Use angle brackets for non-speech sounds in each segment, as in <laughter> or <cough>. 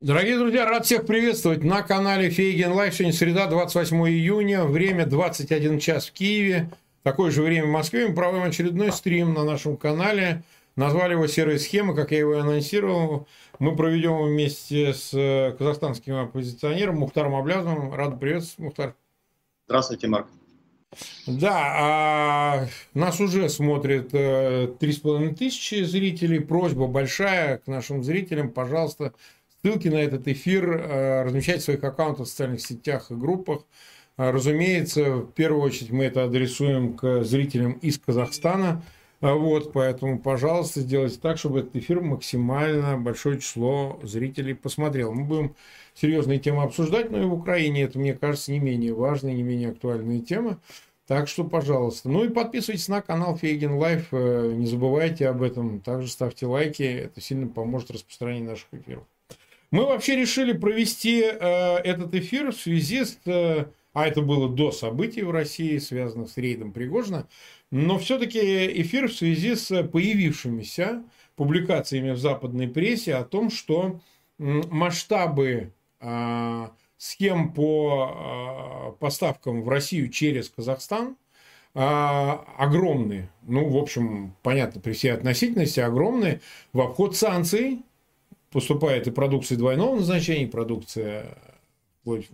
Дорогие друзья, рад всех приветствовать на канале Фейгин Live. Сегодня среда, 28 июня, время 21 час в Киеве. Такое же время в Москве. Мы проводим очередной стрим на нашем канале. Назвали его «Серая схема», как я его и анонсировал. Мы проведем вместе с э, казахстанским оппозиционером Мухтаром Аблязовым. Рад приветствовать, Мухтар. Здравствуйте, Марк. Да, а нас уже смотрят э, три с половиной тысячи зрителей. Просьба большая к нашим зрителям, пожалуйста, Ссылки на этот эфир э, размещать в своих аккаунтах в социальных сетях и группах. Э, разумеется, в первую очередь мы это адресуем к зрителям из Казахстана. Э, вот, поэтому, пожалуйста, сделайте так, чтобы этот эфир максимально большое число зрителей посмотрело. Мы будем серьезные темы обсуждать, но и в Украине это, мне кажется, не менее важная, не менее актуальная тема. Так что, пожалуйста. Ну и подписывайтесь на канал Фейгин Live. Не забывайте об этом. Также ставьте лайки. Это сильно поможет распространению наших эфиров. Мы вообще решили провести э, этот эфир в связи с... Э, а это было до событий в России, связанных с рейдом Пригожина. Но все-таки эфир в связи с появившимися публикациями в западной прессе о том, что масштабы э, схем по э, поставкам в Россию через Казахстан э, огромные. Ну, в общем, понятно, при всей относительности огромные в обход санкций поступает и продукция двойного назначения, и продукция вплоть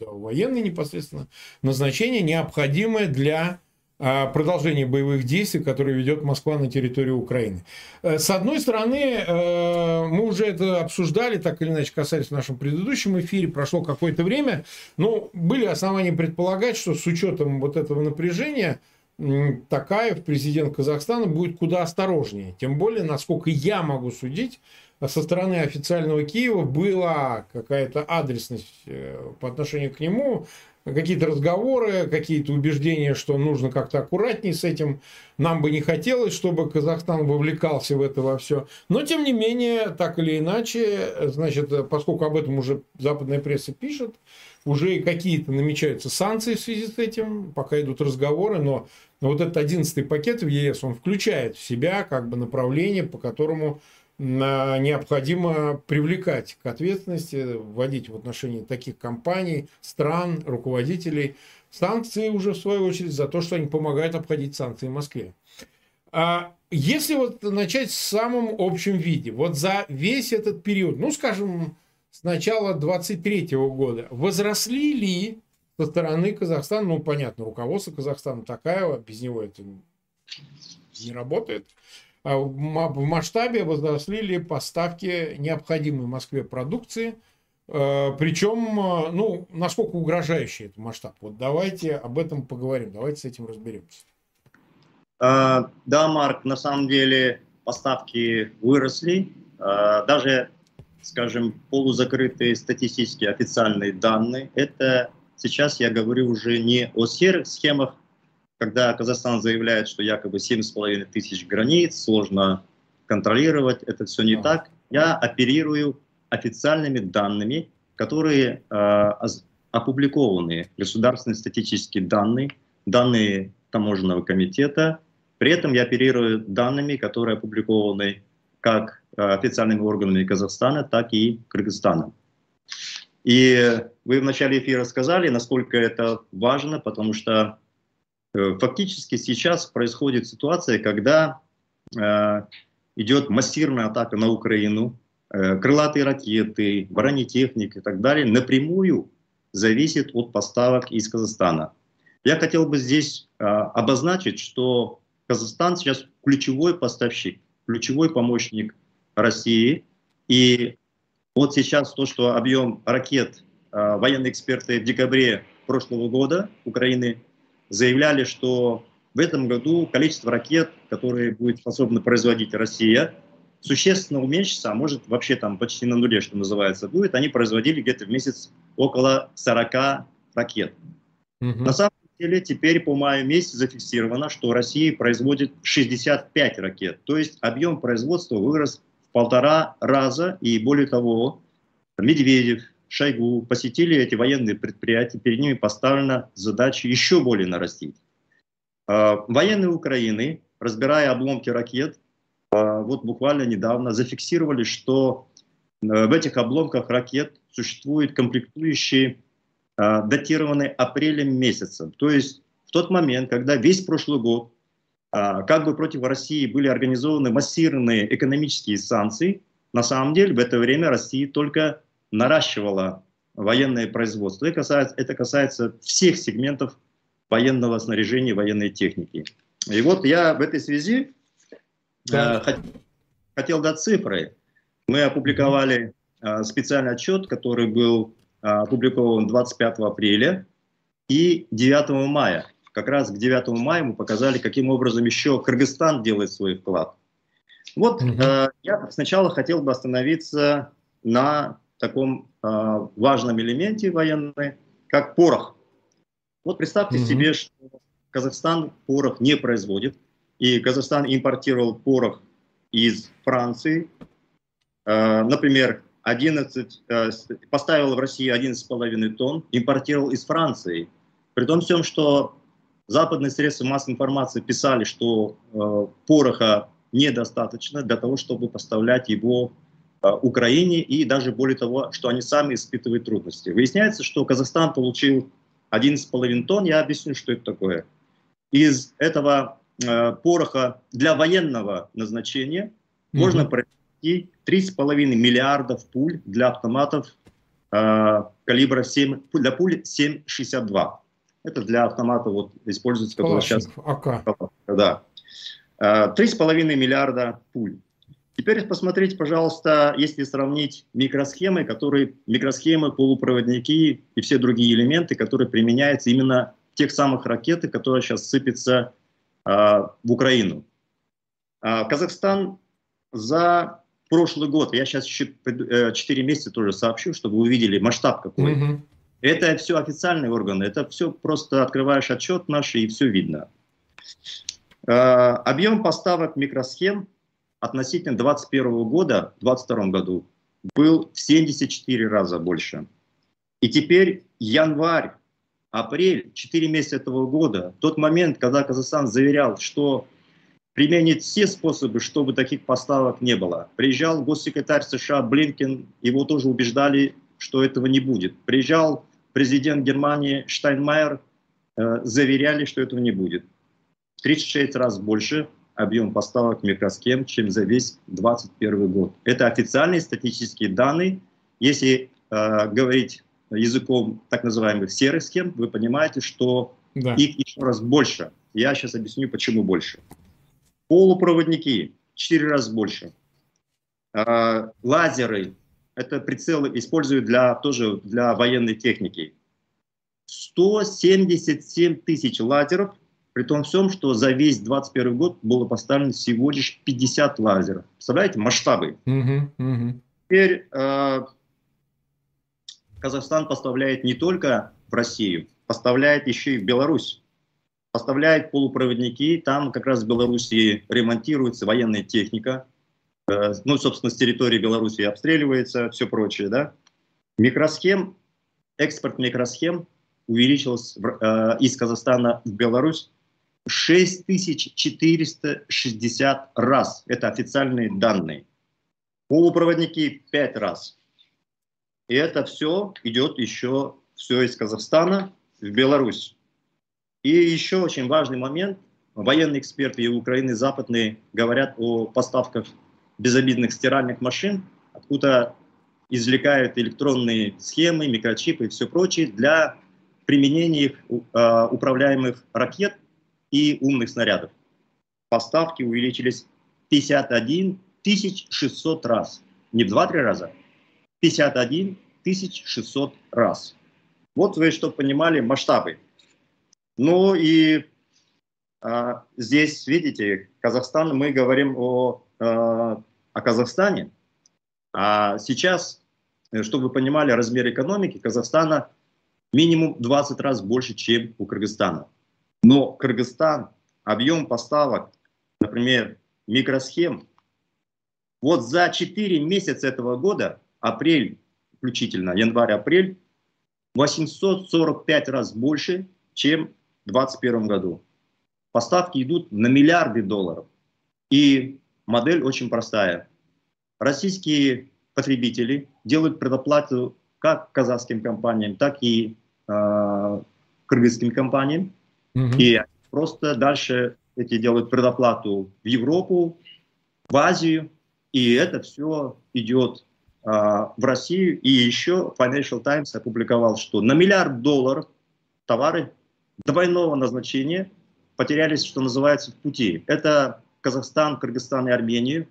военной непосредственно назначения, необходимое для а, продолжения боевых действий, которые ведет Москва на территории Украины. Э, с одной стороны, э, мы уже это обсуждали, так или иначе касались в нашем предыдущем эфире, прошло какое-то время, но были основания предполагать, что с учетом вот этого напряжения Такаев, президент Казахстана, будет куда осторожнее. Тем более, насколько я могу судить, со стороны официального Киева была какая-то адресность э, по отношению к нему, какие-то разговоры, какие-то убеждения, что нужно как-то аккуратнее с этим. Нам бы не хотелось, чтобы Казахстан вовлекался в это во все. Но, тем не менее, так или иначе, значит, поскольку об этом уже западная пресса пишет, уже какие-то намечаются санкции в связи с этим, пока идут разговоры, но вот этот одиннадцатый пакет в ЕС, он включает в себя как бы направление, по которому необходимо привлекать к ответственности, вводить в отношении таких компаний, стран, руководителей санкции уже в свою очередь за то, что они помогают обходить санкции в Москве. А если вот начать в самом общем виде, вот за весь этот период, ну, скажем, с начала 23 года, возросли ли со стороны Казахстана, ну, понятно, руководство Казахстана такая, без него это не работает, в масштабе возросли ли поставки необходимой Москве продукции, э, причем, э, ну, насколько угрожающий этот масштаб. Вот давайте об этом поговорим, давайте с этим разберемся. А, да, Марк, на самом деле поставки выросли. А, даже, скажем, полузакрытые статистические официальные данные, это сейчас я говорю уже не о серых схемах, когда Казахстан заявляет, что якобы 7,5 тысяч границ, сложно контролировать, это все не а. так. Я оперирую официальными данными, которые э, опубликованы, государственные статистические данные, данные таможенного комитета. При этом я оперирую данными, которые опубликованы как э, официальными органами Казахстана, так и Кыргызстана. И вы в начале эфира сказали, насколько это важно, потому что фактически сейчас происходит ситуация, когда э, идет массированная атака на Украину, э, крылатые ракеты, бронетехник и так далее напрямую зависит от поставок из Казахстана. Я хотел бы здесь э, обозначить, что Казахстан сейчас ключевой поставщик, ключевой помощник России. И вот сейчас то, что объем ракет э, военные эксперты в декабре прошлого года Украины заявляли, что в этом году количество ракет, которые будет способна производить Россия, существенно уменьшится, а может вообще там почти на нуле, что называется, будет. Они производили где-то в месяц около 40 ракет. Угу. На самом деле теперь по маю месяц зафиксировано, что Россия производит 65 ракет. То есть объем производства вырос в полтора раза. И более того, Медведев, Шойгу посетили эти военные предприятия, перед ними поставлена задача еще более нарастить. А, военные Украины, разбирая обломки ракет, а, вот буквально недавно зафиксировали, что в этих обломках ракет существуют комплектующие, датированные апрелем месяцем. То есть в тот момент, когда весь прошлый год как бы против России были организованы массированные экономические санкции, на самом деле в это время Россия только наращивала военное производство. Это касается, это касается всех сегментов военного снаряжения, военной техники. И вот я в этой связи да. э, хотел дать цифры. Мы опубликовали э, специальный отчет, который был э, опубликован 25 апреля и 9 мая. Как раз к 9 мая мы показали, каким образом еще Кыргызстан делает свой вклад. Вот э, я сначала хотел бы остановиться на таком э, важном элементе военной, как порох. Вот представьте угу. себе, что Казахстан порох не производит, и Казахстан импортировал порох из Франции, э, например, 11, э, поставил в России 11,5 тонн, импортировал из Франции. При том всем, что западные средства массовой информации писали, что э, пороха недостаточно для того, чтобы поставлять его Украине и даже более того, что они сами испытывают трудности. Выясняется, что Казахстан получил 11,5 тонн, я объясню, что это такое. Из этого э, пороха для военного назначения mm-hmm. можно произвести 3,5 миллиардов пуль для автоматов э, калибра 7, для пуль 7,62. Это для автомата вот используется, который сейчас... АК. Да. 3,5 э, миллиарда пуль. Теперь посмотрите, пожалуйста, если сравнить микросхемы, которые, микросхемы, полупроводники и все другие элементы, которые применяются именно в тех самых ракетах, которые сейчас сыпятся э, в Украину. Э, Казахстан за прошлый год, я сейчас еще 4 э, месяца тоже сообщу, чтобы вы увидели масштаб какой. Mm-hmm. Это все официальные органы, это все просто открываешь отчет наш и все видно. Э, объем поставок микросхем относительно 2021 года, в 2022 году, был в 74 раза больше. И теперь январь, апрель, 4 месяца этого года, тот момент, когда Казахстан заверял, что применит все способы, чтобы таких поставок не было. Приезжал госсекретарь США Блинкен, его тоже убеждали, что этого не будет. Приезжал президент Германии Штайнмайер, э, заверяли, что этого не будет. 36 раз больше объем поставок микросхем, чем за весь 2021 год. Это официальные статистические данные. Если э, говорить языком так называемых серых схем, вы понимаете, что да. их еще раз больше. Я сейчас объясню, почему больше. Полупроводники 4 раза больше. Э, лазеры, это прицелы используют для, тоже для военной техники. 177 тысяч лазеров при том всем, что за весь 2021 год было поставлено всего лишь 50 лазеров. Представляете, масштабы. Uh-huh, uh-huh. Теперь э, Казахстан поставляет не только в Россию, поставляет еще и в Беларусь. Поставляет полупроводники, там как раз в Беларуси ремонтируется военная техника, э, ну, собственно, с территории Беларуси обстреливается, все прочее, да. Микросхем, экспорт микросхем увеличился э, из Казахстана в Беларусь 6460 раз. Это официальные данные. Полупроводники 5 раз. И это все идет еще все из Казахстана в Беларусь. И еще очень важный момент. Военные эксперты и Украины западные говорят о поставках безобидных стиральных машин, откуда извлекают электронные схемы, микрочипы и все прочее для применения их э, управляемых ракет и умных снарядов. Поставки увеличились 51 600 раз. Не в 2-3 раза, 51 600 раз. Вот вы, чтобы понимали масштабы. Ну и а, здесь, видите, Казахстан, мы говорим о, а, о Казахстане. А сейчас, чтобы вы понимали размер экономики Казахстана, минимум 20 раз больше, чем у Кыргызстана. Но Кыргызстан, объем поставок, например, микросхем, вот за 4 месяца этого года, апрель включительно, январь-апрель, 845 раз больше, чем в 2021 году. Поставки идут на миллиарды долларов. И модель очень простая. Российские потребители делают предоплату как казахским компаниям, так и э, кыргызским компаниям. Угу. И просто дальше эти делают предоплату в Европу, в Азию, и это все идет э, в Россию. И еще Financial Times опубликовал, что на миллиард долларов товары двойного назначения потерялись, что называется, в пути. Это Казахстан, Кыргызстан и Армению.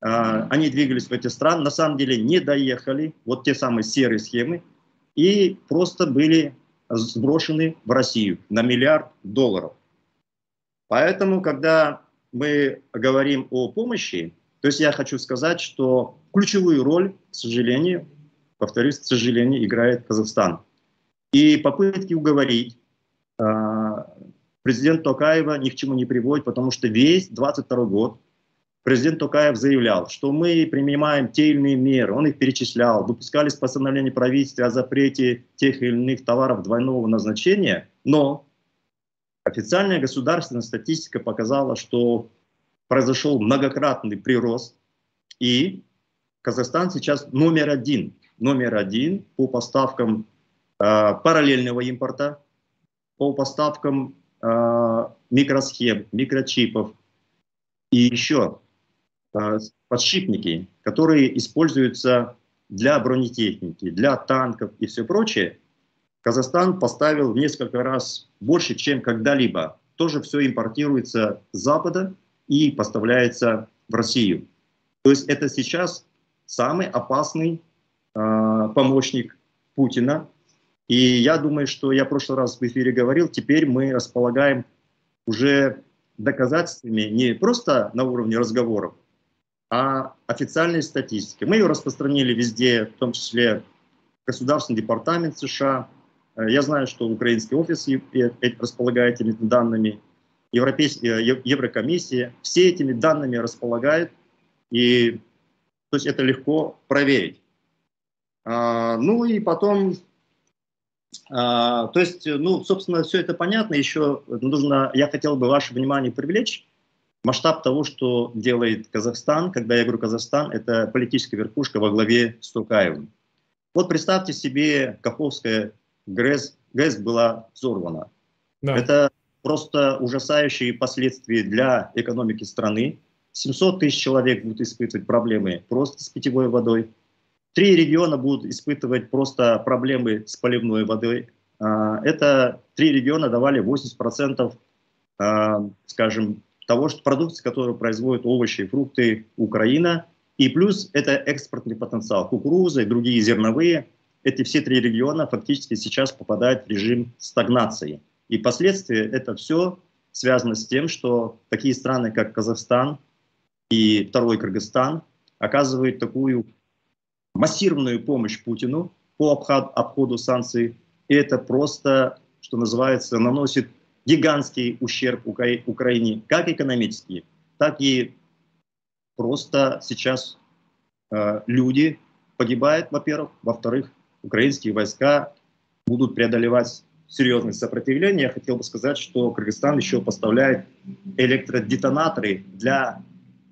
А, они двигались в эти страны, на самом деле не доехали, вот те самые серые схемы, и просто были сброшены в Россию на миллиард долларов. Поэтому, когда мы говорим о помощи, то есть я хочу сказать, что ключевую роль, к сожалению, повторюсь, к сожалению, играет Казахстан. И попытки уговорить а, президент Токаева ни к чему не приводит, потому что весь 22 год президент Токаев заявлял, что мы принимаем те или иные меры, он их перечислял, выпускались постановления правительства о запрете тех или иных товаров двойного назначения, но официальная государственная статистика показала, что произошел многократный прирост, и Казахстан сейчас номер один, номер один по поставкам э, параллельного импорта, по поставкам э, микросхем, микрочипов. И еще подшипники, которые используются для бронетехники, для танков и все прочее, Казахстан поставил в несколько раз больше, чем когда-либо. Тоже все импортируется с Запада и поставляется в Россию. То есть это сейчас самый опасный э, помощник Путина и я думаю, что я в прошлый раз в эфире говорил, теперь мы располагаем уже доказательствами не просто на уровне разговоров, а официальной статистики. Мы ее распространили везде, в том числе Государственный департамент США. Я знаю, что украинский офис располагает этими данными, Европейская, Еврокомиссия. Все этими данными располагает, и то есть это легко проверить. А, ну и потом а, то есть, ну, собственно, все это понятно. Еще нужно, я хотел бы ваше внимание привлечь масштаб того, что делает Казахстан. Когда я говорю Казахстан, это политическая верхушка во главе с Тукаевым. Вот представьте себе, Каховская ГРЭС, ГЭС была взорвана. Да. Это просто ужасающие последствия для экономики страны. 700 тысяч человек будут испытывать проблемы просто с питьевой водой. Три региона будут испытывать просто проблемы с поливной водой. А, это три региона давали 80%, а, скажем, того, что продукции, которую производят овощи и фрукты Украина. И плюс это экспортный потенциал. Кукуруза и другие зерновые. Эти все три региона фактически сейчас попадают в режим стагнации. И последствия это все связано с тем, что такие страны, как Казахстан и второй Кыргызстан, оказывают такую массированную помощь Путину по обход, обходу санкций. И это просто, что называется, наносит гигантский ущерб Укра Украине, как экономический, так и просто сейчас э, люди погибают, во-первых, во-вторых, украинские войска будут преодолевать серьезное сопротивление. Я хотел бы сказать, что Кыргызстан еще поставляет электродетонаторы для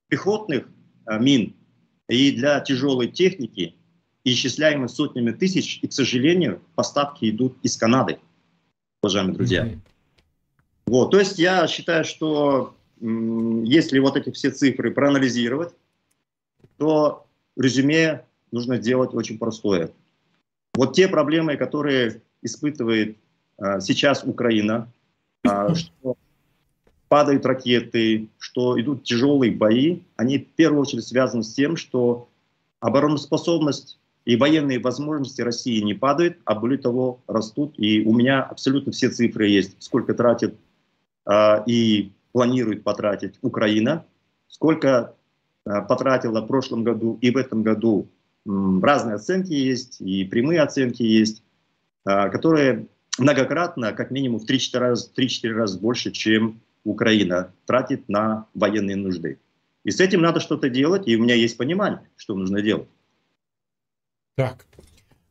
пехотных э, мин и для тяжелой техники, исчисляемой сотнями тысяч, и, к сожалению, поставки идут из Канады, уважаемые друзья. Mm-hmm. Вот, то есть я считаю, что если вот эти все цифры проанализировать, то резюме нужно делать очень простое. Вот те проблемы, которые испытывает а, сейчас Украина, а, <laughs> что падают ракеты, что идут тяжелые бои, они в первую очередь связаны с тем, что обороноспособность и военные возможности России не падают, а более того растут. И у меня абсолютно все цифры есть, сколько тратит и планирует потратить Украина, сколько э, потратила в прошлом году и в этом году. Разные оценки есть, и прямые оценки есть, э, которые многократно, как минимум в 3-4 раза, 3-4 раза больше, чем Украина тратит на военные нужды. И с этим надо что-то делать, и у меня есть понимание, что нужно делать. Так,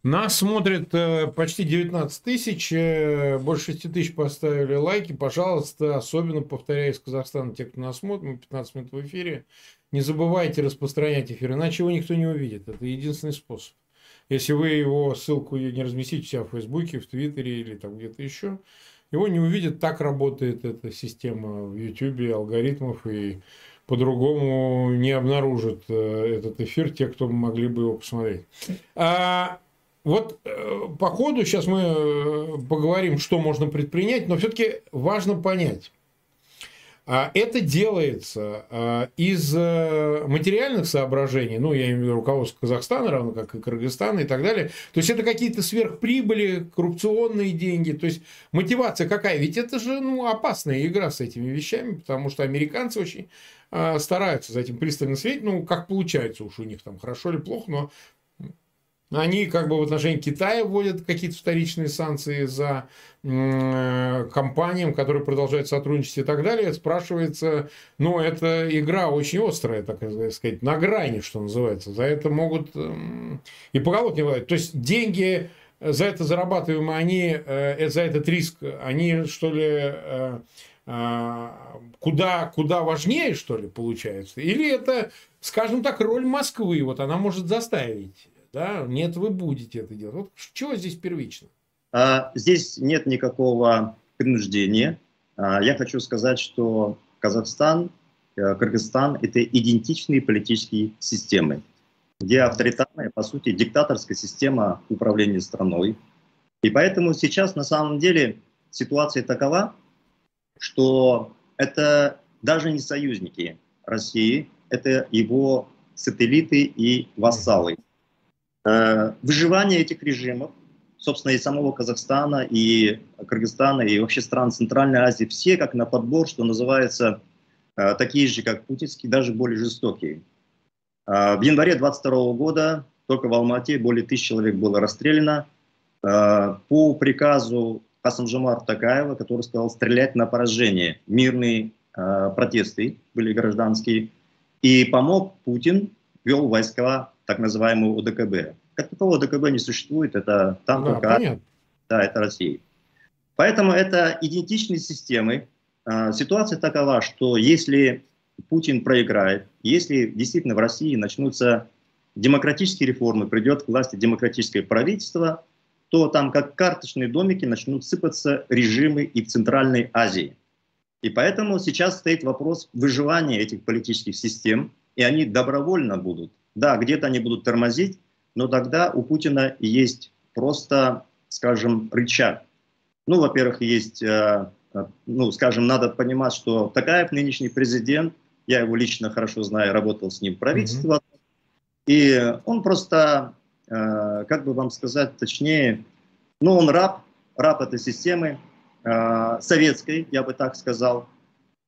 Нас смотрит э, почти 19 тысяч, э, больше 6 тысяч поставили лайки. Пожалуйста, особенно повторяю из Казахстана, те, кто нас смотрит, мы 15 минут в эфире, не забывайте распространять эфир, иначе его никто не увидит. Это единственный способ. Если вы его ссылку не разместите у себя в Фейсбуке, в Твиттере или там где-то еще, его не увидят. Так работает эта система в Ютубе, алгоритмов, и по-другому не обнаружат э, этот эфир те, кто могли бы его посмотреть. А вот э, по ходу сейчас мы э, поговорим, что можно предпринять, но все-таки важно понять. А это делается а, из э, материальных соображений, ну, я имею в виду руководство Казахстана, равно как и Кыргызстана и так далее. То есть, это какие-то сверхприбыли, коррупционные деньги. То есть, мотивация какая? Ведь это же ну, опасная игра с этими вещами, потому что американцы очень а, стараются за этим пристально следить. Ну, как получается уж у них там, хорошо или плохо, но они как бы в отношении Китая вводят какие-то вторичные санкции за э, компаниям, которые продолжают сотрудничать и так далее. Спрашивается, ну, это игра очень острая, так сказать, на грани, что называется. За это могут э, и поголовки не. То есть, деньги за это зарабатываемые, они, э, за этот риск, они, что ли, э, э, куда, куда важнее, что ли, получается? Или это, скажем так, роль Москвы, вот она может заставить да? Нет, вы будете это делать. Вот чего здесь первично? А, здесь нет никакого принуждения. А, я хочу сказать, что Казахстан, э, Кыргызстан – это идентичные политические системы, где авторитарная, по сути, диктаторская система управления страной. И поэтому сейчас на самом деле ситуация такова, что это даже не союзники России, это его сателлиты и вассалы. Э, выживание этих режимов, собственно, и самого Казахстана, и Кыргызстана, и вообще стран Центральной Азии, все как на подбор, что называется, э, такие же, как путинские, даже более жестокие. Э, в январе 22 года только в Алмате более тысячи человек было расстреляно по приказу Хасамжамар Такаева, который сказал стрелять на поражение. Мирные протесты были гражданские. И помог Путин, вел войска так называемую ОДКБ. Как такого ОДКБ не существует, это там да, только... Понятно. Да, это Россия. Поэтому это идентичные системы. А, ситуация такова, что если Путин проиграет, если действительно в России начнутся демократические реформы, придет к власти демократическое правительство, то там как карточные домики начнут сыпаться режимы и в Центральной Азии. И поэтому сейчас стоит вопрос выживания этих политических систем, и они добровольно будут да, где-то они будут тормозить, но тогда у Путина есть просто, скажем, рычаг. Ну, во-первых, есть, э, э, ну, скажем, надо понимать, что Такаев нынешний президент, я его лично хорошо знаю, работал с ним в правительстве, mm-hmm. и он просто, э, как бы вам сказать точнее, ну, он раб, раб этой системы, советской, я бы так сказал.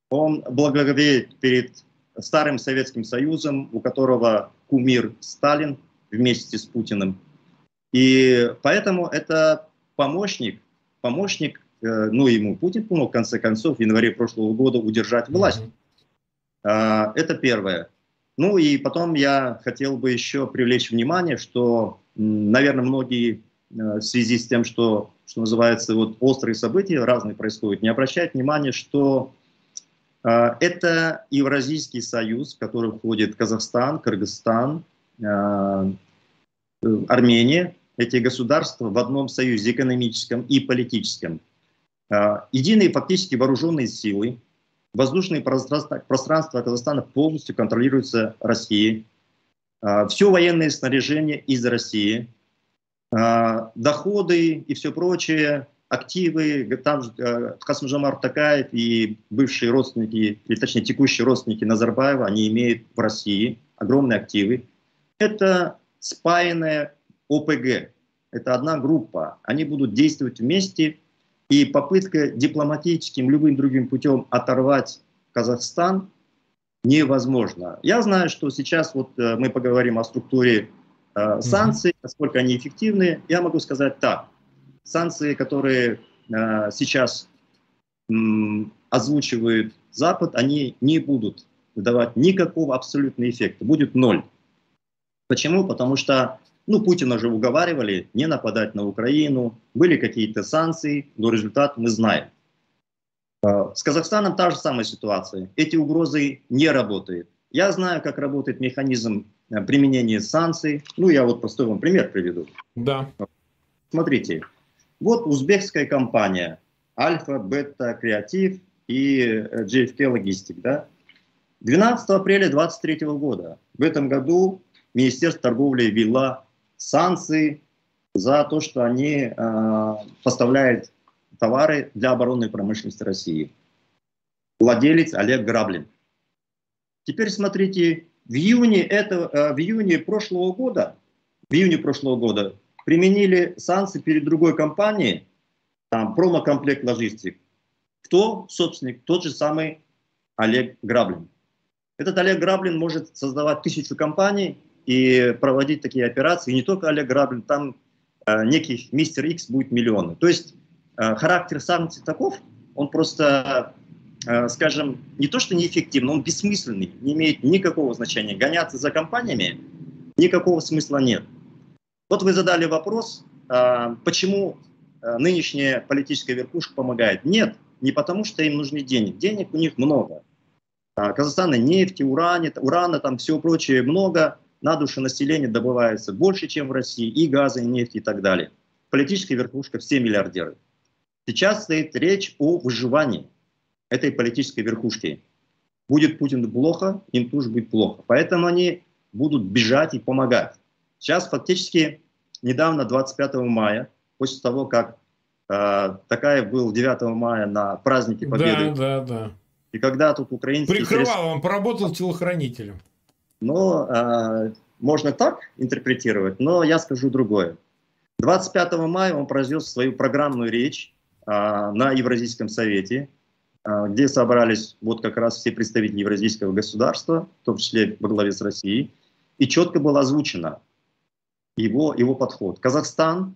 Он благоговеет перед старым Советским Союзом, у которого кумир Сталин вместе с Путиным. И поэтому это помощник, помощник, э, ну ему Путин помог в конце концов в январе прошлого года удержать власть. Mm-hmm. Это первое. Ну и потом я хотел бы еще привлечь внимание, что, наверное, многие э, в связи с тем, что, что называется, вот острые события разные происходят, не обращают внимания, что это Евразийский союз, в который входит Казахстан, Кыргызстан, а, Армения. Эти государства в одном союзе экономическом и политическом. А, единые фактически вооруженные силы. Воздушные пространства, пространства Казахстана полностью контролируются Россией. Все военное снаряжение из России. Доходы и все прочее активы, там э, Касымжамар Такаев и бывшие родственники, или точнее текущие родственники Назарбаева, они имеют в России огромные активы. Это спаянная ОПГ, это одна группа. Они будут действовать вместе, и попытка дипломатическим, любым другим путем оторвать Казахстан невозможно. Я знаю, что сейчас вот э, мы поговорим о структуре э, санкций, насколько они эффективны. Я могу сказать так санкции, которые э, сейчас э, озвучивает Запад, они не будут давать никакого абсолютного эффекта, будет ноль. Почему? Потому что Ну, Путина же уговаривали не нападать на Украину, были какие-то санкции, но результат мы знаем. А, с Казахстаном та же самая ситуация. Эти угрозы не работают. Я знаю, как работает механизм э, применения санкций. Ну, я вот простой вам пример приведу. Да. Смотрите, вот узбекская компания Альфа, Бета, Креатив и JFK э, Logistic, да? 12 апреля 2023 года в этом году Министерство торговли ввело санкции за то, что они э, поставляют товары для оборонной промышленности России. Владелец Олег Граблин. Теперь смотрите, в июне, этого, э, в июне прошлого года, в июне прошлого года применили санкции перед другой компанией, там, промокомплект логистик. Кто собственник? Тот же самый Олег Граблин. Этот Олег Граблин может создавать тысячу компаний и проводить такие операции. И не только Олег Граблин, там э, некий мистер X будет миллионы. То есть э, характер санкций таков, он просто, э, скажем, не то что неэффективный, он бессмысленный, не имеет никакого значения. Гоняться за компаниями никакого смысла нет. Вот вы задали вопрос, э, почему э, нынешняя политическая верхушка помогает. Нет, не потому что им нужны денег. Денег у них много. А, Казахстана нефти, урана, урана, там все прочее много на душу населения добывается больше, чем в России, и газа, и нефти, и так далее. Политическая верхушка, все миллиардеры. Сейчас стоит речь о выживании этой политической верхушки. Будет Путин плохо, им тоже будет плохо. Поэтому они будут бежать и помогать. Сейчас фактически недавно, 25 мая, после того, как э, такая был 9 мая на празднике Победы. Да, да, да. И когда тут украинские... Прикрывал, он поработал телохранителем. Но э, можно так интерпретировать, но я скажу другое. 25 мая он произнес свою программную речь э, на Евразийском совете, э, где собрались вот как раз все представители евразийского государства, в том числе во главе с Россией, и четко было озвучено его, его подход. Казахстан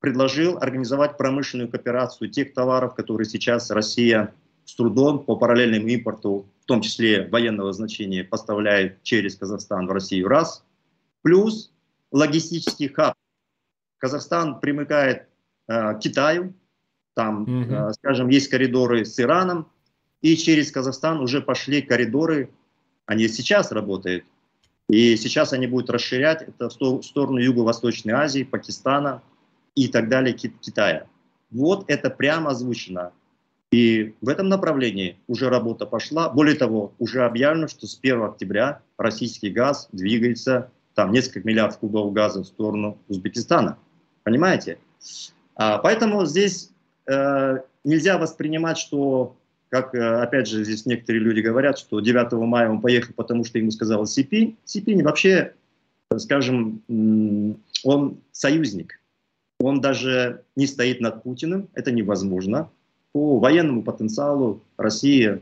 предложил организовать промышленную кооперацию тех товаров, которые сейчас Россия с трудом по параллельному импорту в том числе военного значения, поставляет через Казахстан в Россию раз, плюс логистический хаб. Казахстан примыкает э, к Китаю, там, угу. э, скажем, есть коридоры с Ираном, и через Казахстан уже пошли коридоры, они сейчас работают, и сейчас они будут расширять это в сторону Юго-Восточной Азии, Пакистана и так далее, Китая. Вот это прямо озвучено. И в этом направлении уже работа пошла. Более того, уже объявлено, что с 1 октября российский газ двигается, там несколько миллиардов кубов газа в сторону Узбекистана. Понимаете? А, поэтому здесь э, нельзя воспринимать, что, как э, опять же здесь некоторые люди говорят, что 9 мая он поехал, потому что ему сказал Сипинь. Сипинь вообще, скажем, он союзник. Он даже не стоит над Путиным, это невозможно по военному потенциалу России,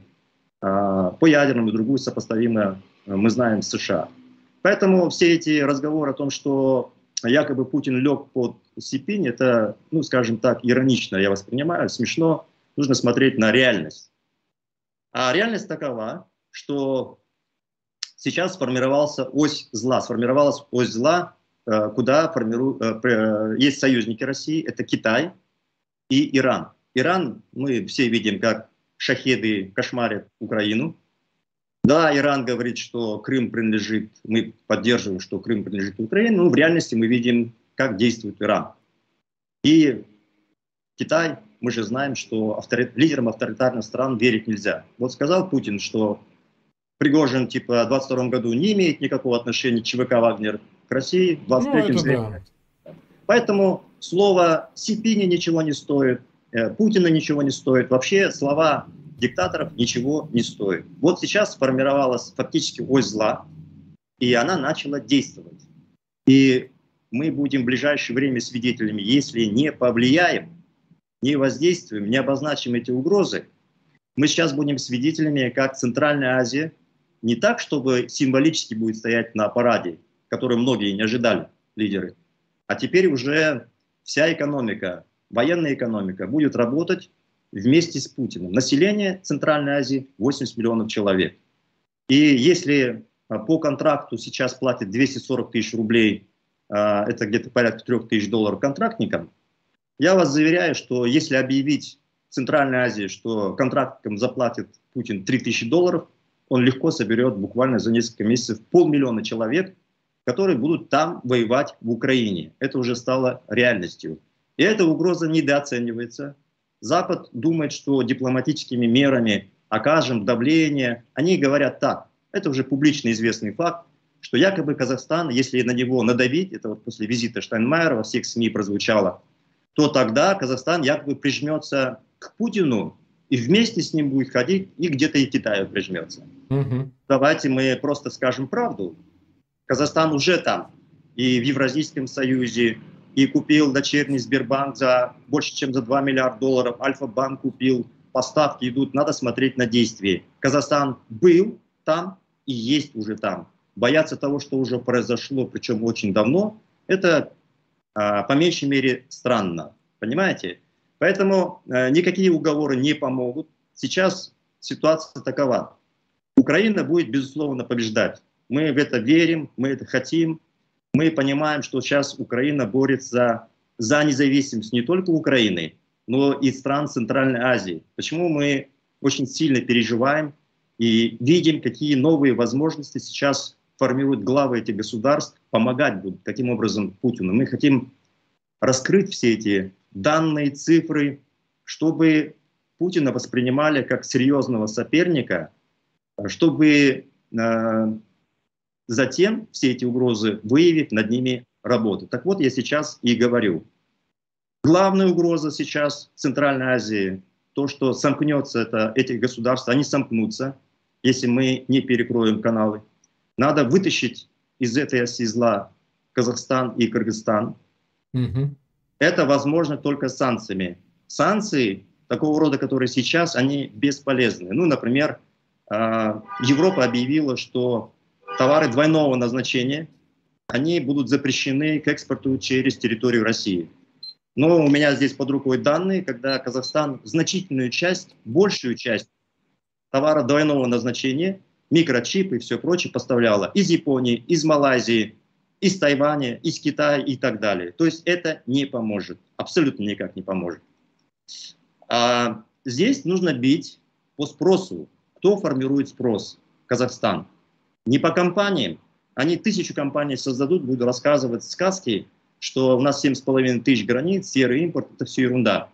а, по ядерному и другую сопоставимо э, мы знаем США. Поэтому все эти разговоры о том, что якобы Путин лег под Сипинь, это, ну, скажем так, иронично я воспринимаю, смешно. Нужно смотреть на реальность. А реальность такова, что сейчас сформировался ось зла, сформировалась ось зла, э, куда формиру... Э, есть союзники России, это Китай и Иран. Иран, мы все видим, как шахеды кошмарят Украину. Да, Иран говорит, что Крым принадлежит, мы поддерживаем, что Крым принадлежит Украине, но в реальности мы видим, как действует Иран. И Китай, мы же знаем, что авторит, лидерам авторитарных стран верить нельзя. Вот сказал Путин, что Пригожин типа в 22 году не имеет никакого отношения ЧВК «Вагнер» к России, в 23 ну, да. Поэтому слово Сипини ничего не стоит, Э, Путина ничего не стоит. Вообще слова диктаторов ничего не стоят. Вот сейчас сформировалась фактически ось зла, и она начала действовать. И мы будем в ближайшее время свидетелями, если не повлияем, не воздействуем, не обозначим эти угрозы, мы сейчас будем свидетелями, как Центральная Азия не так, чтобы символически будет стоять на параде, который многие не ожидали, лидеры, а теперь уже вся экономика военная экономика будет работать вместе с Путиным. Население Центральной Азии 80 миллионов человек. И если а, по контракту сейчас платят 240 тысяч рублей это где-то порядка 3000 долларов контрактникам, я вас заверяю, что если объявить Центральной Азии, что контрактникам заплатит Путин 3000 долларов, он легко соберет буквально за несколько месяцев полмиллиона человек, которые будут там воевать в Украине. Это уже стало реальностью. И эта угроза недооценивается. Запад думает, что дипломатическими мерами окажем давление. Они говорят так, это уже публично известный факт, что якобы Казахстан, если на него надавить, это вот после визита Штайнмайера во всех СМИ прозвучало, то тогда Казахстан якобы прижмется к Путину и вместе с ним будет ходить и где-то и Китаю прижмется. Угу. Давайте мы просто скажем правду. Казахстан уже там, и в Евразийском Союзе, и купил дочерний Сбербанк за больше, чем за 2 миллиарда долларов, Альфа-банк купил, поставки идут, надо смотреть на действия. Казахстан был там и есть уже там. Бояться того, что уже произошло, причем очень давно, это по меньшей мере странно. Понимаете? Поэтому э, никакие уговоры не помогут. Сейчас ситуация такова. Украина будет, безусловно, побеждать. Мы в это верим, мы это хотим. Мы понимаем, что сейчас Украина борется за независимость не только Украины, но и стран Центральной Азии. Почему мы очень сильно переживаем и видим, какие новые возможности сейчас формируют главы этих государств, помогать будут таким образом Путину. Мы хотим раскрыть все эти данные, цифры, чтобы Путина воспринимали как серьезного соперника, чтобы э, затем все эти угрозы выявить, над ними работать. Так вот, я сейчас и говорю. Главная угроза сейчас в Центральной Азии, то, что сомкнется это, эти государства, они сомкнутся, если мы не перекроем каналы. Надо вытащить из этой оси зла Казахстан и Кыргызстан. Угу. Это возможно только санкциями. Санкции такого рода, которые сейчас, они бесполезны. Ну, например, а, Европа объявила, что товары двойного назначения, они будут запрещены к экспорту через территорию России. Но у меня здесь под рукой данные, когда Казахстан значительную часть, большую часть товара двойного назначения, микрочипы и все прочее поставляла из Японии, из Малайзии, из Тайваня, из Китая и так далее. То есть это не поможет, абсолютно никак не поможет. А здесь нужно бить по спросу. Кто формирует спрос? Казахстан. Не по компаниям. Они тысячу компаний создадут, будут рассказывать сказки, что у нас 7,5 тысяч границ, серый импорт, это все ерунда.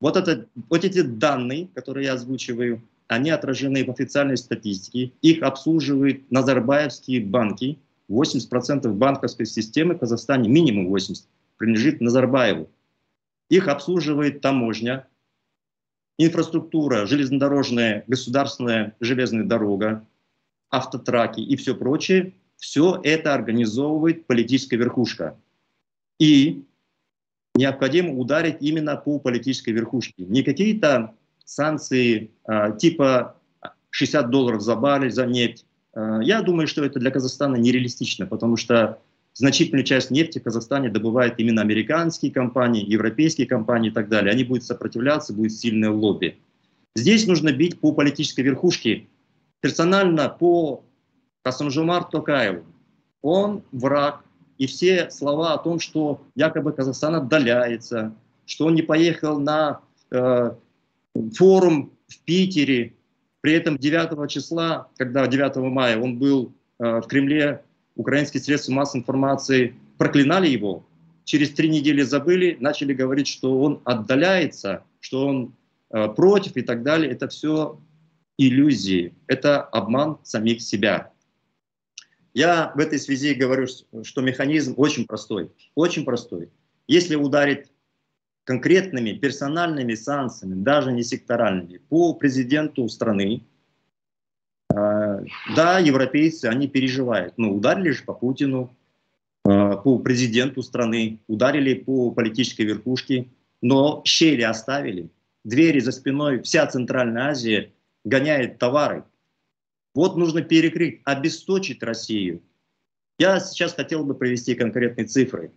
Вот, это, вот эти данные, которые я озвучиваю, они отражены в официальной статистике. Их обслуживают назарбаевские банки. 80% банковской системы в Казахстане, минимум 80%, принадлежит Назарбаеву. Их обслуживает таможня, инфраструктура, железнодорожная, государственная железная дорога, автотраки и все прочее, все это организовывает политическая верхушка. И необходимо ударить именно по политической верхушке. Не какие-то санкции а, типа 60 долларов за баррель, за нефть. А, я думаю, что это для Казахстана нереалистично, потому что значительную часть нефти в Казахстане добывают именно американские компании, европейские компании и так далее. Они будут сопротивляться, будет сильное лобби. Здесь нужно бить по политической верхушке, персонально по Касымжумар Токаеву. Он враг, и все слова о том, что якобы Казахстан отдаляется, что он не поехал на э, форум в Питере, при этом 9 числа, когда 9 мая он был э, в Кремле, украинские средства массовой информации проклинали его, через три недели забыли, начали говорить, что он отдаляется, что он э, против и так далее. Это все иллюзии, это обман самих себя. Я в этой связи говорю, что механизм очень простой, очень простой. Если ударить конкретными персональными санкциями, даже не секторальными, по президенту страны, э, да, европейцы, они переживают. Но ударили же по Путину, э, по президенту страны, ударили по политической верхушке, но щели оставили. Двери за спиной, вся Центральная Азия гоняет товары. Вот нужно перекрыть, обесточить Россию. Я сейчас хотел бы привести конкретные цифры.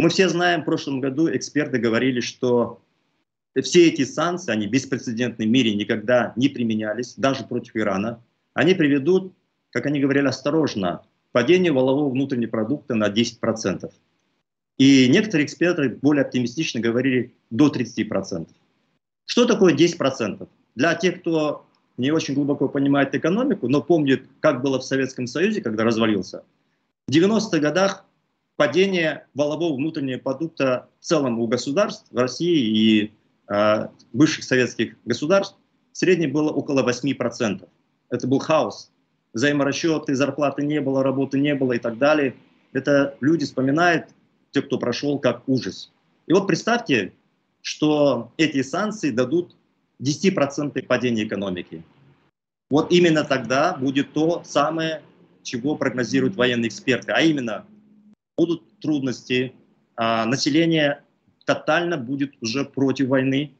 Мы все знаем, в прошлом году эксперты говорили, что все эти санкции, они беспрецедентны в мире никогда не применялись, даже против Ирана. Они приведут, как они говорили, осторожно, падение валового внутреннего продукта на 10%. И некоторые эксперты более оптимистично говорили до 30%. Что такое 10%? Для тех, кто не очень глубоко понимает экономику, но помнит, как было в Советском Союзе, когда развалился, в 90-х годах падение валового внутреннего продукта в целом у государств, в России и э, бывших советских государств, в среднем было около 8%. Это был хаос. Взаиморасчеты, зарплаты не было, работы не было и так далее. Это люди вспоминают, те, кто прошел, как ужас. И вот представьте, что эти санкции дадут 10% падения экономики. Вот именно тогда будет то самое, чего прогнозируют военные эксперты, а именно будут трудности, а население тотально будет уже против войны,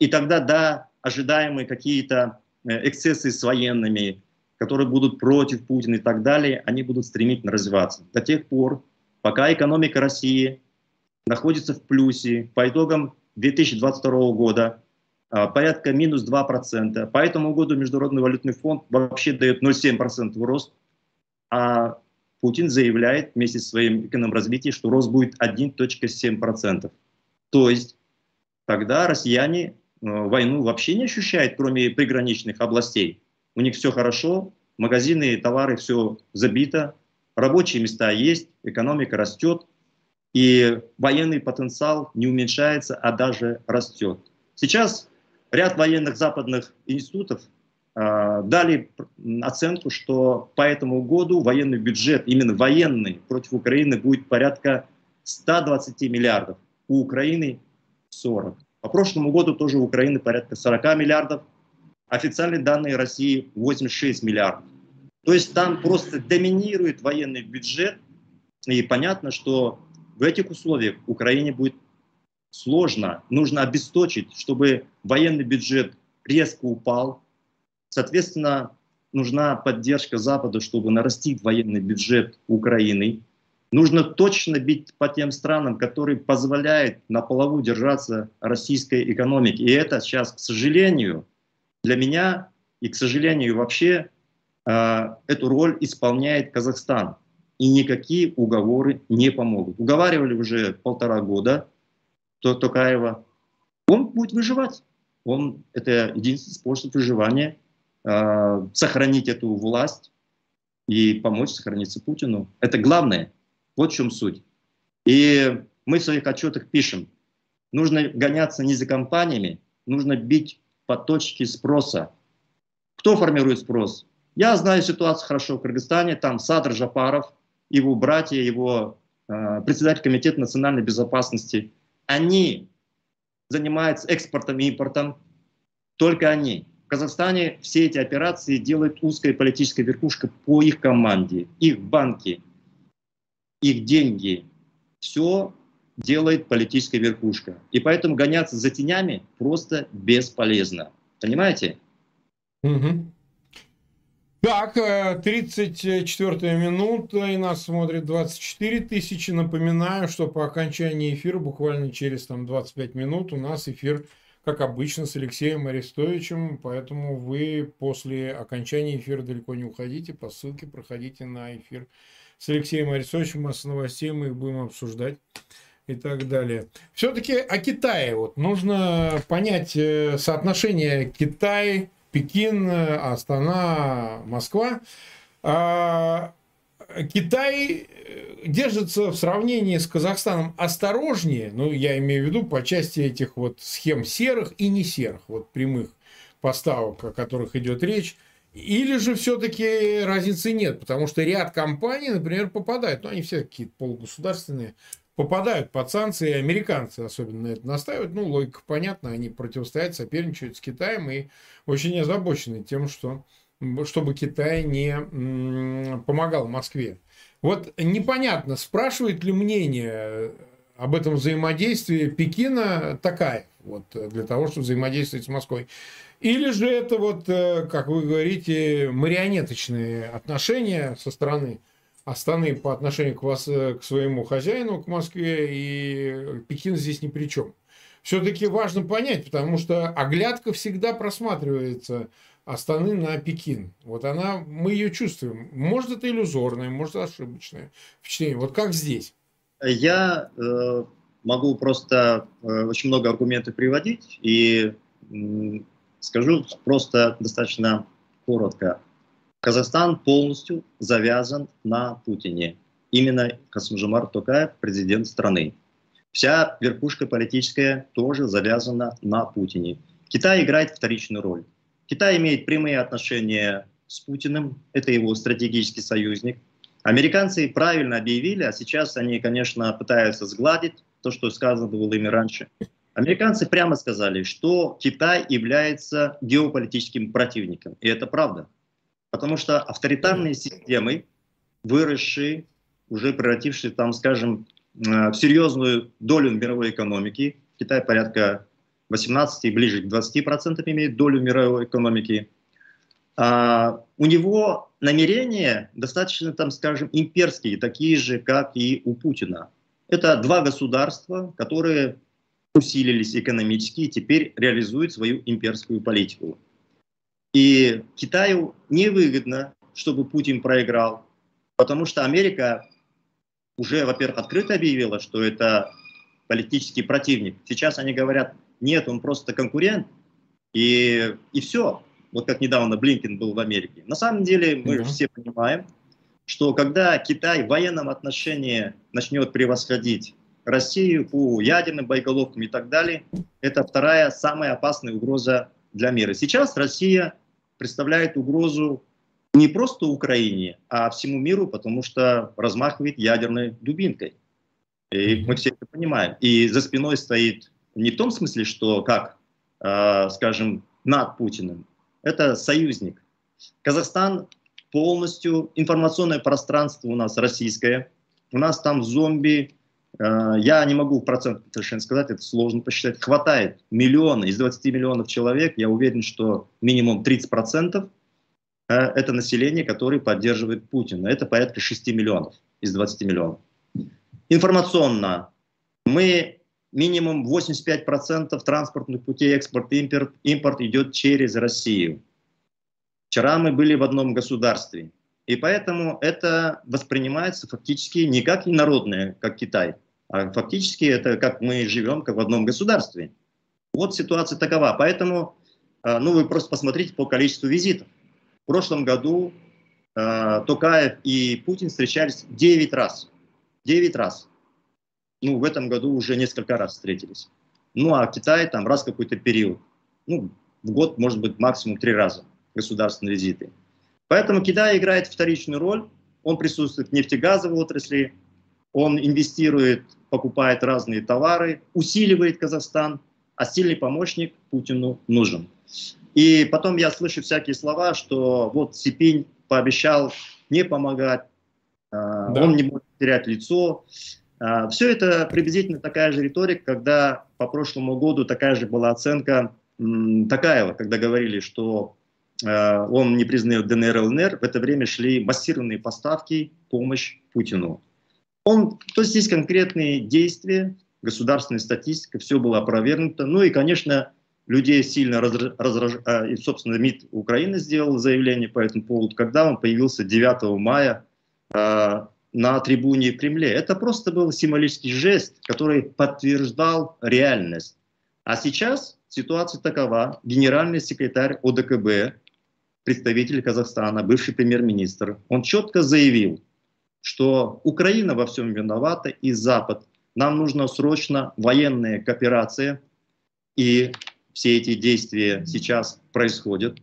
и тогда, да, ожидаемые какие-то э, эксцессы с военными, которые будут против Путина и так далее, они будут стремительно развиваться. До тех пор, пока экономика России находится в плюсе, по итогам 2022 года а, порядка минус 2%. По этому году Международный валютный фонд вообще дает 0,7% рост, а Путин заявляет вместе с своим экономическим развитием, что рост будет 1,7%. То есть тогда россияне э, войну вообще не ощущают, кроме приграничных областей. У них все хорошо, магазины, товары, все забито, рабочие места есть, экономика растет, и военный потенциал не уменьшается, а даже растет. Сейчас ряд военных западных институтов дали оценку, что по этому году военный бюджет, именно военный, против Украины будет порядка 120 миллиардов. У Украины 40. По прошлому году тоже у Украины порядка 40 миллиардов. Официальные данные России 86 миллиардов. То есть там просто доминирует военный бюджет. И понятно, что в этих условиях Украине будет сложно. Нужно обесточить, чтобы военный бюджет резко упал. Соответственно, нужна поддержка Запада, чтобы нарастить военный бюджет Украины. Нужно точно бить по тем странам, которые позволяют на полову держаться российской экономике. И это сейчас, к сожалению, для меня и, к сожалению, вообще э, эту роль исполняет Казахстан. И никакие уговоры не помогут. Уговаривали уже полтора года, то Токаева, он будет выживать. Он, это единственный способ выживания, э, сохранить эту власть и помочь сохраниться Путину. Это главное. Вот в чем суть. И мы в своих отчетах пишем, нужно гоняться не за компаниями, нужно бить по точке спроса. Кто формирует спрос? Я знаю ситуацию хорошо в Кыргызстане, там Садр Жапаров, его братья, его э, председатель комитета национальной безопасности – они занимаются экспортом и импортом, только они. Казахстане все эти операции делает узкая политическая верхушка по их команде, их банки, их деньги. Все делает политическая верхушка. И поэтому гоняться за тенями просто бесполезно. Понимаете? Угу. Так, 34 э, минута, и нас смотрит 24 тысячи. Напоминаю, что по окончании эфира, буквально через там, 25 минут, у нас эфир, как обычно, с Алексеем Арестовичем. Поэтому вы после окончания эфира далеко не уходите. По ссылке проходите на эфир с Алексеем Арестовичем. А с новостей мы их будем обсуждать и так далее. Все-таки о Китае. Вот нужно понять э, соотношение Китая Пекин, Астана, Москва. Китай э, держится в сравнении с Казахстаном осторожнее, ну, я имею в виду по части этих вот схем серых и не серых, вот прямых поставок, о которых идет речь, или же все-таки разницы нет, потому что ряд компаний, например, попадают, ну, они все какие-то полугосударственные, попадают под санкции, американцы особенно на это настаивают. Ну, логика понятна, они противостоят, соперничают с Китаем и очень озабочены тем, что чтобы Китай не помогал Москве. Вот непонятно, спрашивает ли мнение об этом взаимодействии Пекина такая, вот, для того, чтобы взаимодействовать с Москвой. Или же это вот, э, как вы говорите, марионеточные отношения со стороны Астаны по отношению к, вас, э, к своему хозяину, к Москве, и Пекин здесь ни при чем. Все-таки важно понять, потому что оглядка всегда просматривается Астаны на Пекин. Вот она, мы ее чувствуем. Может, это иллюзорное, может, ошибочное впечатление. Вот как здесь? Я э, могу просто э, очень много аргументов приводить и э, скажу просто достаточно коротко. Казахстан полностью завязан на Путине. Именно Касымжамар Токаев, президент страны. Вся верхушка политическая тоже завязана на Путине. Китай играет вторичную роль. Китай имеет прямые отношения с Путиным, это его стратегический союзник. Американцы правильно объявили, а сейчас они, конечно, пытаются сгладить то, что сказано было ими раньше. Американцы прямо сказали, что Китай является геополитическим противником. И это правда. Потому что авторитарные системы, выросшие, уже превратившие, там, скажем, э, в серьезную долю мировой экономики, Китай порядка 18 и ближе к 20% имеет долю мировой экономики, а, у него намерения достаточно, там, скажем, имперские, такие же, как и у Путина. Это два государства, которые усилились экономически и теперь реализуют свою имперскую политику. И Китаю невыгодно, чтобы Путин проиграл, потому что Америка уже, во-первых, открыто объявила, что это политический противник. Сейчас они говорят, нет, он просто конкурент, и, и все. Вот как недавно Блинкин был в Америке. На самом деле мы mm-hmm. все понимаем, что когда Китай в военном отношении начнет превосходить Россию по ядерным боеголовкам и так далее, это вторая самая опасная угроза для мира. Сейчас Россия представляет угрозу не просто Украине, а всему миру, потому что размахивает ядерной дубинкой. И мы все это понимаем. И за спиной стоит не в том смысле, что как, э, скажем, над Путиным. Это союзник. Казахстан полностью, информационное пространство у нас российское. У нас там зомби, э, я не могу в процентах совершенно сказать, это сложно посчитать. Хватает миллиона, из 20 миллионов человек, я уверен, что минимум 30% э, это население, которое поддерживает Путина. Это порядка 6 миллионов из 20 миллионов. Информационно мы минимум 85% транспортных путей экспорт и импорт, идет через Россию. Вчера мы были в одном государстве. И поэтому это воспринимается фактически не как инородное, как Китай, а фактически это как мы живем как в одном государстве. Вот ситуация такова. Поэтому, а, ну вы просто посмотрите по количеству визитов. В прошлом году э, Токаев и Путин встречались 9 раз. 9 раз ну, в этом году уже несколько раз встретились. Ну, а Китай там раз какой-то период. Ну, в год, может быть, максимум три раза государственные визиты. Поэтому Китай играет вторичную роль. Он присутствует в нефтегазовой отрасли, он инвестирует, покупает разные товары, усиливает Казахстан, а сильный помощник Путину нужен. И потом я слышу всякие слова, что вот Сипинь пообещал не помогать, а, да. он не может терять лицо. А, Все это приблизительно такая же риторика, когда по прошлому году такая же была оценка Такаева, когда говорили, что а, он не признает ДНР и ЛНР, в это время шли массированные поставки, помощь Путину. Он, то здесь конкретные действия, государственная статистика, все было опровергнуто. Ну и, конечно, людей сильно раздражает, а, и, собственно, МИД Украины сделал заявление по этому поводу, когда он появился 9 мая на трибуне в Кремле. Это просто был символический жест, который подтверждал реальность. А сейчас ситуация такова. Генеральный секретарь ОДКБ, представитель Казахстана, бывший премьер-министр, он четко заявил, что Украина во всем виновата и Запад. Нам нужна срочно военная кооперация, и все эти действия сейчас происходят.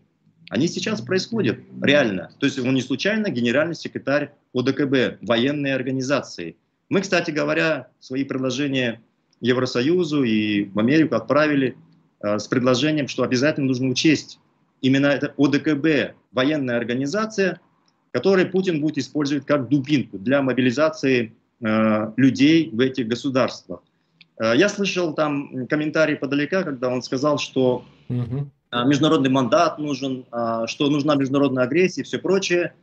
Они сейчас происходят реально. То есть он не случайно генеральный секретарь ОДКБ, военной организации. Мы, кстати говоря, свои предложения Евросоюзу и в Америку отправили э, с предложением, что обязательно нужно учесть именно это ОДКБ, военная организация, которую Путин будет использовать как дубинку для мобилизации э, людей в этих государствах. Э, я слышал там комментарий подалека, когда он сказал, что угу. международный мандат нужен, э, что нужна международная агрессия и все прочее.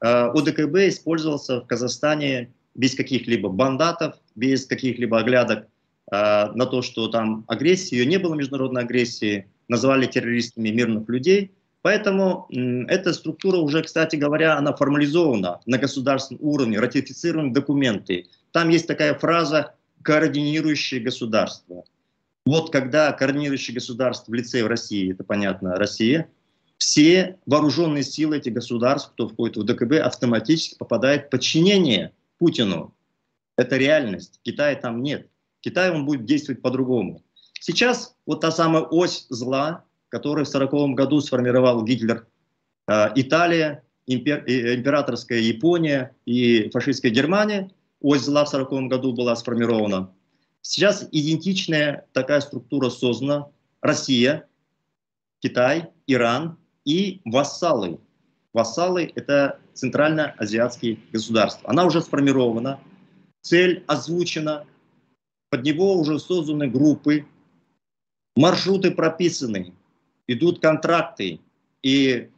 Э, ОДКБ использовался в Казахстане без каких-либо бандатов, без каких-либо оглядок э, на то, что там агрессии, ее не было международной агрессии, называли террористами мирных людей. Поэтому эта структура уже, кстати говоря, она формализована на государственном уровне, ратифицированы документы. Там есть такая фраза «координирующее государство». Вот когда координирующее государство в лице России, это понятно, Россия, все вооруженные силы этих государств, кто входит в ДКБ, автоматически попадают в подчинение Путину. Это реальность. Китая там нет. Китай он будет действовать по-другому. Сейчас вот та самая ось зла, которую в 1940 году сформировал Гитлер, э, Италия, э, императорская Япония и фашистская Германия, ось зла в 1940 году была сформирована. Сейчас идентичная такая структура создана. Россия, Китай, Иран и вассалы. Вассалы – это центральноазиатские государства. Она уже сформирована, цель озвучена, под него уже созданы группы, маршруты прописаны, идут контракты, и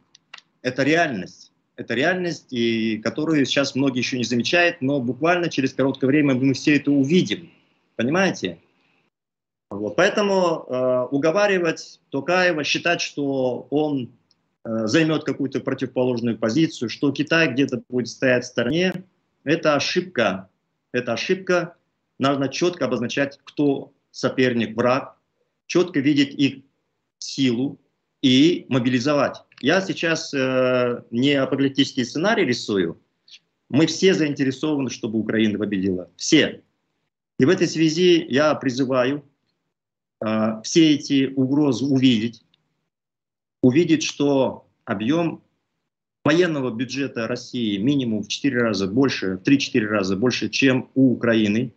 это реальность. Это реальность, и которую сейчас многие еще не замечают, но буквально через короткое время мы все это увидим. Понимаете? Вот. Поэтому э, уговаривать Токаева, считать, что он займет какую-то противоположную позицию, что Китай где-то будет стоять в стороне, это ошибка. Это ошибка. Нужно четко обозначать, кто соперник, враг, четко видеть их силу и мобилизовать. Я сейчас э, не апокалиптический сценарий рисую. Мы все заинтересованы, чтобы Украина победила. Все. И в этой связи я призываю э, все эти угрозы увидеть, увидеть, что объем военного бюджета России минимум в 4 раза больше, в 3-4 раза больше, чем у Украины.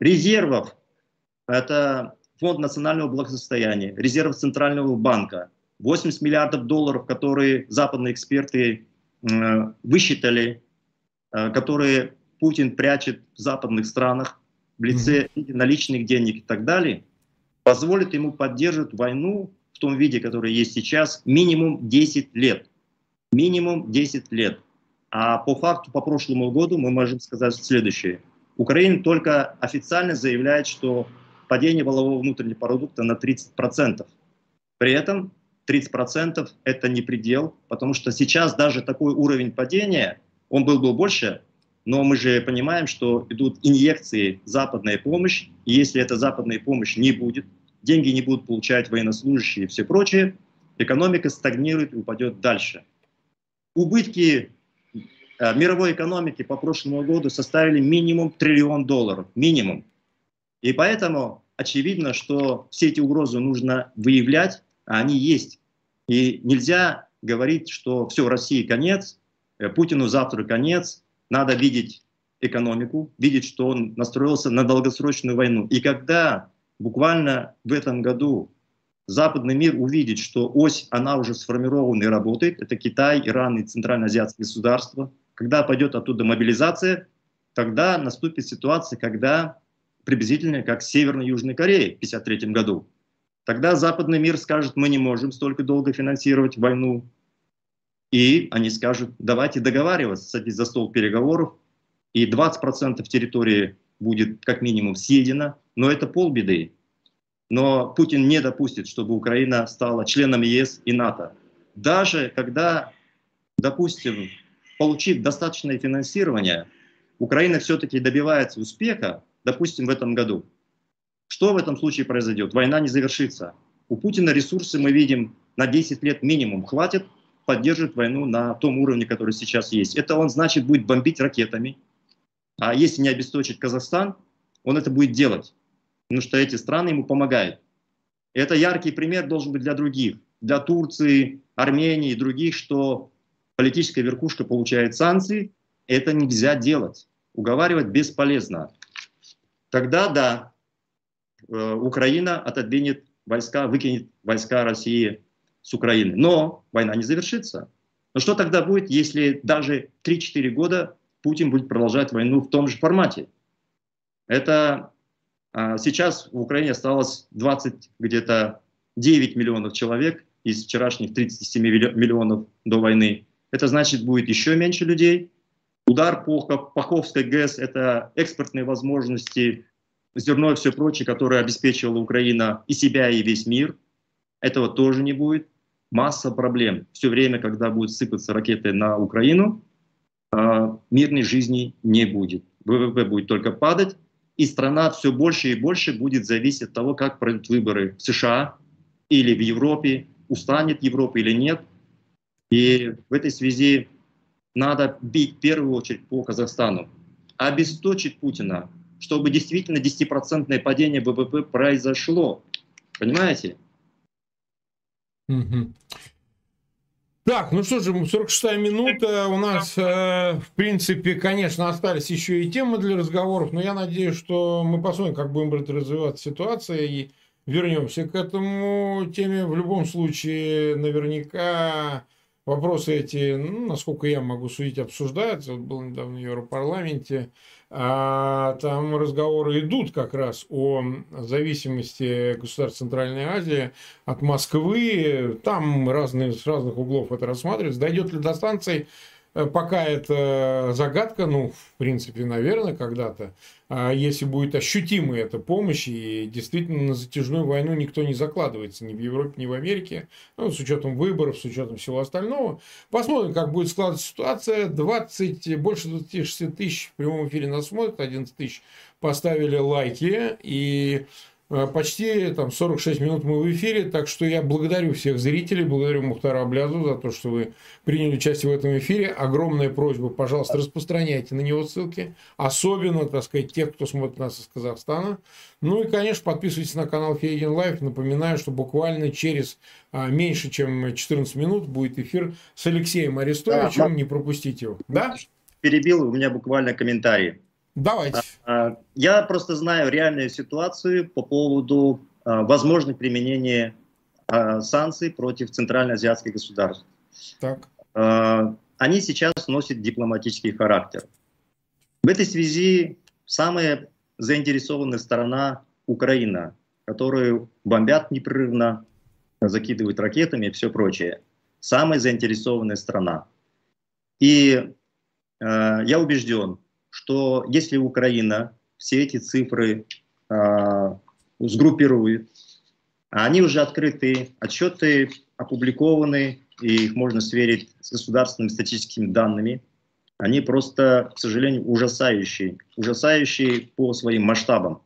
Резервов – это Фонд национального благосостояния, резерв Центрального банка, 80 миллиардов долларов, которые западные эксперты э, высчитали, э, которые Путин прячет в западных странах в лице наличных денег и так далее, позволит ему поддерживать войну в том виде, который есть сейчас, минимум 10 лет. Минимум 10 лет. А по факту, по прошлому году мы можем сказать следующее. Украина только официально заявляет, что падение валового внутреннего продукта на 30%. При этом 30% это не предел, потому что сейчас даже такой уровень падения, он был бы больше, но мы же понимаем, что идут инъекции, западная помощь, и если эта западная помощь не будет, деньги не будут получать военнослужащие и все прочее, экономика стагнирует и упадет дальше. Убытки э, мировой экономики по прошлому году составили минимум триллион долларов, минимум. И поэтому очевидно, что все эти угрозы нужно выявлять, а они есть. И нельзя говорить, что все, России конец, э, Путину завтра конец, надо видеть экономику, видеть, что он настроился на долгосрочную войну. И когда буквально в этом году западный мир увидит, что ось, она уже сформирована и работает, это Китай, Иран и Центральноазиатские государства, когда пойдет оттуда мобилизация, тогда наступит ситуация, когда приблизительно как Северно-Южной Корее в 1953 году. Тогда западный мир скажет, мы не можем столько долго финансировать войну. И они скажут, давайте договариваться, садись за стол переговоров, и 20% территории будет как минимум съедено, но это полбеды. Но Путин не допустит, чтобы Украина стала членом ЕС и НАТО. Даже когда, допустим, получив достаточное финансирование, Украина все-таки добивается успеха, допустим, в этом году. Что в этом случае произойдет? Война не завершится. У Путина ресурсы, мы видим, на 10 лет минимум хватит поддерживать войну на том уровне, который сейчас есть. Это он, значит, будет бомбить ракетами. А если не обесточить Казахстан, он это будет делать. Потому что эти страны ему помогают. это яркий пример должен быть для других. Для Турции, Армении и других, что политическая верхушка получает санкции. Это нельзя делать. Уговаривать бесполезно тогда да, э, Украина отодвинет войска, выкинет войска России с Украины. Но война не завершится. Но что тогда будет, если даже 3-4 года Путин будет продолжать войну в том же формате? Это а, сейчас в Украине осталось 20 где-то 9 миллионов человек из вчерашних 37 миллионов до войны. Это значит, будет еще меньше людей, Удар по Паховской ГЭС – это экспортные возможности, зерно и все прочее, которое обеспечивала Украина и себя, и весь мир. Этого тоже не будет. масса проблем. Все время, когда будут сыпаться ракеты на Украину, мирной жизни не будет. ВВП будет только падать, и страна все больше и больше будет зависеть от того, как пройдут выборы в США или в Европе, устанет Европа или нет. И в этой связи надо бить в первую очередь по Казахстану, обесточить Путина, чтобы действительно 10% падение ВВП произошло. Понимаете? Угу. Так, ну что же, 46-я минута. У нас, э, в принципе, конечно, остались еще и темы для разговоров, но я надеюсь, что мы посмотрим, как будет развиваться ситуация и вернемся к этому теме. В любом случае, наверняка вопросы эти, ну, насколько я могу судить, обсуждаются. Вот был недавно в Европарламенте. А там разговоры идут как раз о зависимости государств Центральной Азии от Москвы. Там разные, с разных углов это рассматривается. Дойдет ли до станций Э, пока это загадка, ну, в принципе, наверное, когда-то, а если будет ощутимая эта помощь, и действительно на затяжную войну никто не закладывается ни в Европе, ни в Америке, ну, с учетом выборов, с учетом всего остального. Посмотрим, как будет складываться ситуация. 20, больше 26 тысяч в прямом эфире нас смотрят, 11 тысяч поставили лайки, и Э, почти там 46 минут мы в эфире, так что я благодарю всех зрителей, благодарю Мухтара Аблязу за то, что вы приняли участие в этом эфире. Огромная просьба, пожалуйста, распространяйте на него ссылки, особенно, так сказать, тех, кто смотрит нас из Казахстана. Ну и, конечно, подписывайтесь на канал Фейгин Live. Напоминаю, что буквально через а, меньше, чем 14 минут будет эфир с Алексеем Арестовичем. Да, не пропустите его. Да? Перебил, у меня буквально комментарий. Давайте. А, а, я просто знаю реальную ситуацию по поводу а, возможных применения санкций против центральноазиатских государств. Так. Они сейчас носят дипломатический характер. В этой связи самая заинтересованная сторона Украина, которую бомбят непрерывно, закидывают ракетами и все прочее. Самая заинтересованная страна. И э, я убежден, что если Украина все эти цифры э, сгруппирует, они уже открыты, отчеты опубликованы, и их можно сверить с государственными статистическими данными. Они просто, к сожалению, ужасающие, ужасающие по своим масштабам.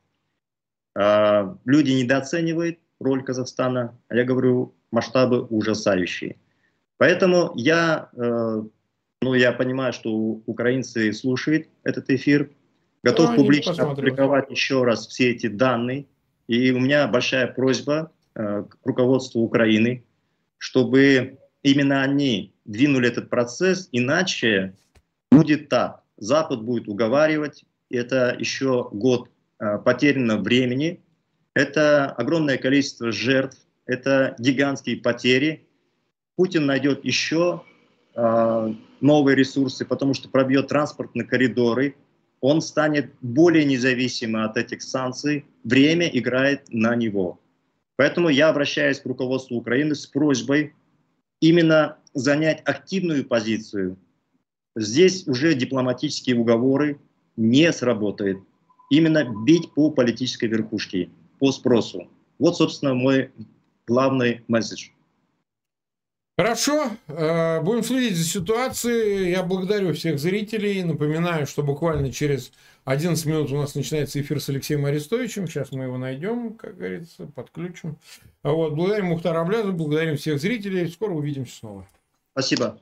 Э, люди недооценивают роль Казахстана, а я говорю, масштабы ужасающие. Поэтому я э, ну, я понимаю, что украинцы слушают этот эфир. Готов ну, публично опубликовать еще раз все эти данные. И у меня большая просьба э, к руководству Украины, чтобы именно они двинули этот процесс, иначе будет так. Запад будет уговаривать, это еще год э, потерянного времени, это огромное количество жертв, это гигантские потери. Путин найдет еще новые ресурсы, потому что пробьет транспортные коридоры, он станет более независимым от этих санкций, время играет на него. Поэтому я обращаюсь к руководству Украины с просьбой именно занять активную позицию. Здесь уже дипломатические уговоры не сработают. Именно бить по политической верхушке, по спросу. Вот, собственно, мой главный месседж. Хорошо, э, будем следить за ситуацией. Я благодарю всех зрителей. Напоминаю, что буквально через 11 минут у нас начинается эфир с Алексеем Арестовичем. Сейчас мы его найдем, как говорится, подключим. Вот, благодарим Мухтара Аблязу, благодарим всех зрителей. Скоро увидимся снова. Спасибо.